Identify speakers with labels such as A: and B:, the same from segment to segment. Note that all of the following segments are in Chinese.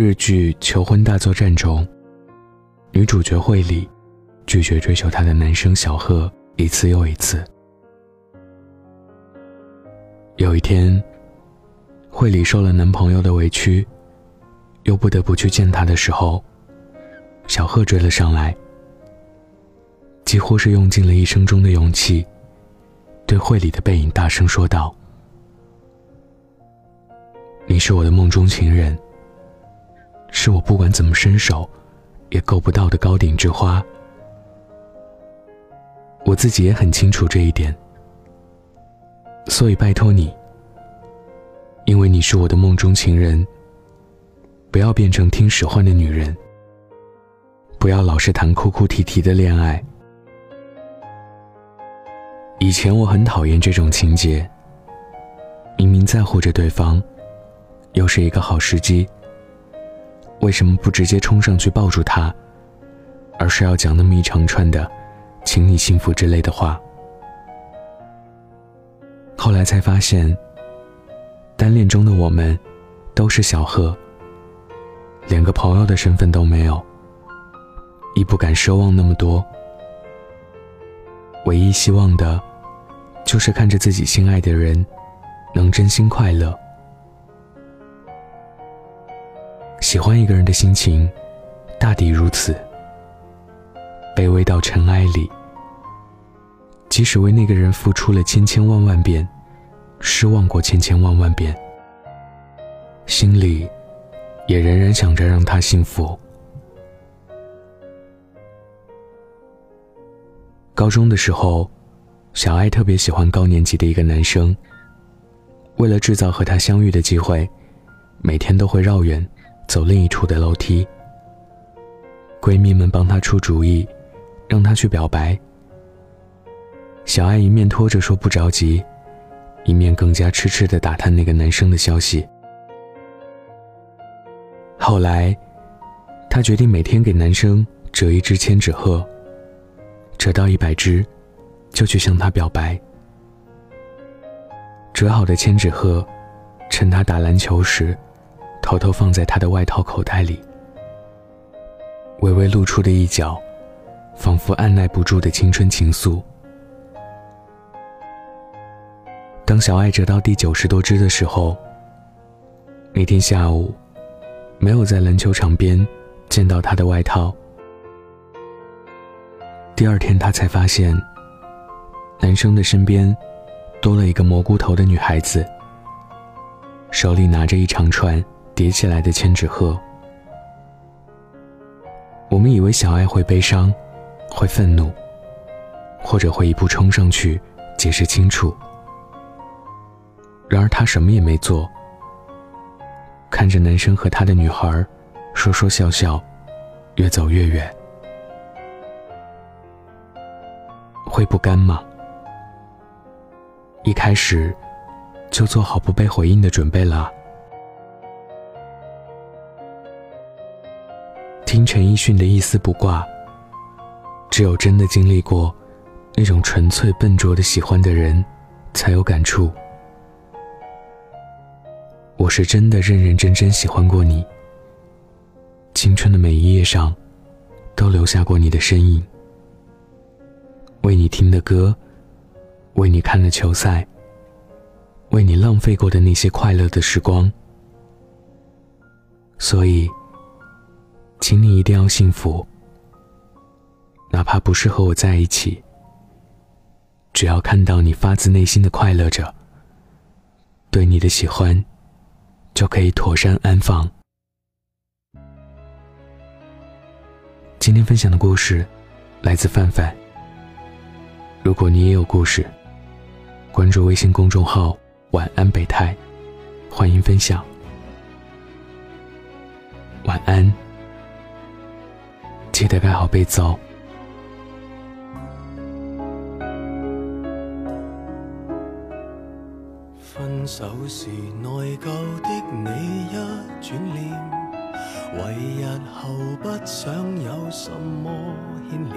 A: 日剧《求婚大作战》中，女主角惠里拒绝追求她的男生小贺一次又一次。有一天，惠里受了男朋友的委屈，又不得不去见他的时候，小贺追了上来，几乎是用尽了一生中的勇气，对惠里的背影大声说道：“你是我的梦中情人。”是我不管怎么伸手，也够不到的高顶之花。我自己也很清楚这一点，所以拜托你，因为你是我的梦中情人，不要变成听使唤的女人，不要老是谈哭哭啼啼的恋爱。以前我很讨厌这种情节，明明在乎着对方，又是一个好时机。为什么不直接冲上去抱住他，而是要讲那么一长串的“请你幸福”之类的话？后来才发现，单恋中的我们都是小贺，连个朋友的身份都没有，亦不敢奢望那么多。唯一希望的，就是看着自己心爱的人能真心快乐。喜欢一个人的心情，大抵如此。卑微到尘埃里，即使为那个人付出了千千万万遍，失望过千千万万遍，心里也仍然想着让他幸福。高中的时候，小爱特别喜欢高年级的一个男生。为了制造和他相遇的机会，每天都会绕远。走另一处的楼梯，闺蜜们帮她出主意，让她去表白。小爱一面拖着说不着急，一面更加痴痴的打探那个男生的消息。后来，她决定每天给男生折一只千纸鹤，折到一百只，就去向他表白。折好的千纸鹤，趁他打篮球时。偷偷放在他的外套口袋里，微微露出的一角，仿佛按耐不住的青春情愫。当小爱折到第九十多只的时候，那天下午，没有在篮球场边见到他的外套。第二天，他才发现，男生的身边多了一个蘑菇头的女孩子，手里拿着一长串。叠起来的千纸鹤，我们以为小爱会悲伤，会愤怒，或者会一步冲上去解释清楚。然而他什么也没做，看着男生和他的女孩说说笑笑，越走越远，会不甘吗？一开始就做好不被回应的准备了。听陈奕迅的一丝不挂，只有真的经历过那种纯粹笨拙的喜欢的人，才有感触。我是真的认认真真喜欢过你，青春的每一页上，都留下过你的身影。为你听的歌，为你看的球赛，为你浪费过的那些快乐的时光，所以。请你一定要幸福，哪怕不是和我在一起，只要看到你发自内心的快乐着，对你的喜欢就可以妥善安放。今天分享的故事来自范范。如果你也有故事，关注微信公众号“晚安北太”，欢迎分享。晚安。记得盖好被子哦。
B: 分手时内疚的你一转脸，为日后不想有什么牵连。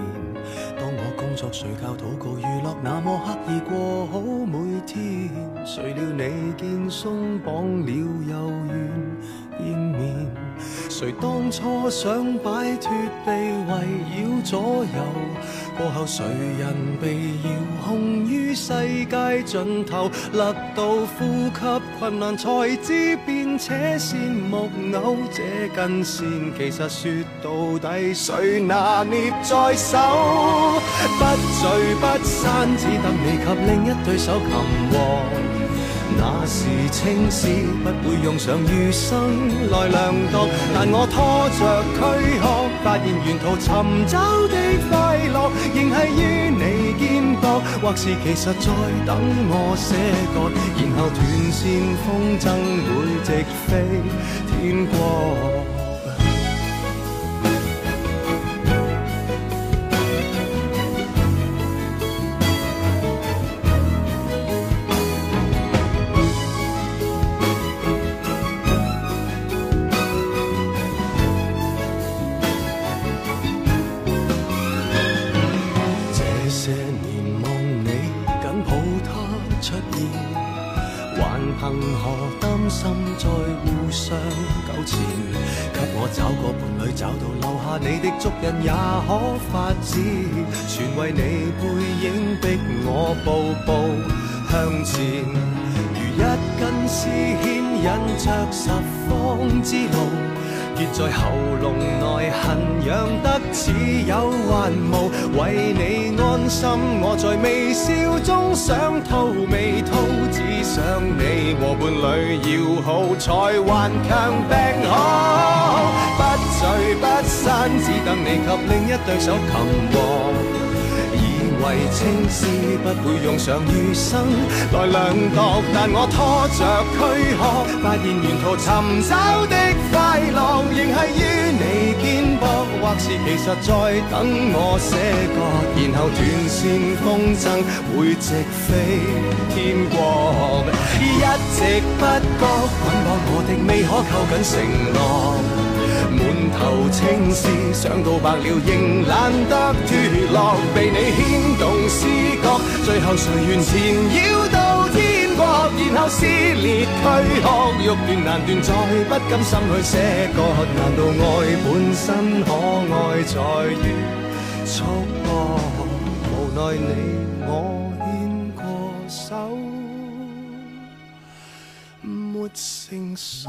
B: 当我工作、睡觉、祷告、娱乐，那么刻意过好每天。谁料你见松绑了又愿见面？谁当初想摆脱被围绕左右？过后谁人被遥控于世界尽头？勒到呼吸困难，才知变扯线木偶。这根线其实说到底，谁拿捏在手？不聚不散，只等你及另一对手擒获。是青史不会用上余生来量度，但我拖着躯壳，发现沿途寻找的快乐，仍系于你肩膊，或是其实在等我写个，然后断线风筝会直飞天心在互相纠缠，给我找个伴侣找到，留下你的足印也可发展。全为你背影逼我步步向前，如一根丝牵引着十方之路。结在喉咙内，痕痒得似有还无。为你安心，我在微笑中想吐未吐，只想你和伴侣要好，才顽强病好。不聚不散，只等你及另一对手擒获。为青丝不会用上余生来量度，但我拖着躯壳，发现沿途寻找是其实在等我写歌，然后断线风筝会直飞天国，一直不觉捆绑我的未可扣紧承诺。满头青丝，想到白了仍懒得脱落，被你牵动思觉，最后谁愿缠绕到，然后撕裂躯壳，欲断难断，再不甘心去舍割，难道爱本身可爱在于束缚？无奈你我牵过手，没成熟。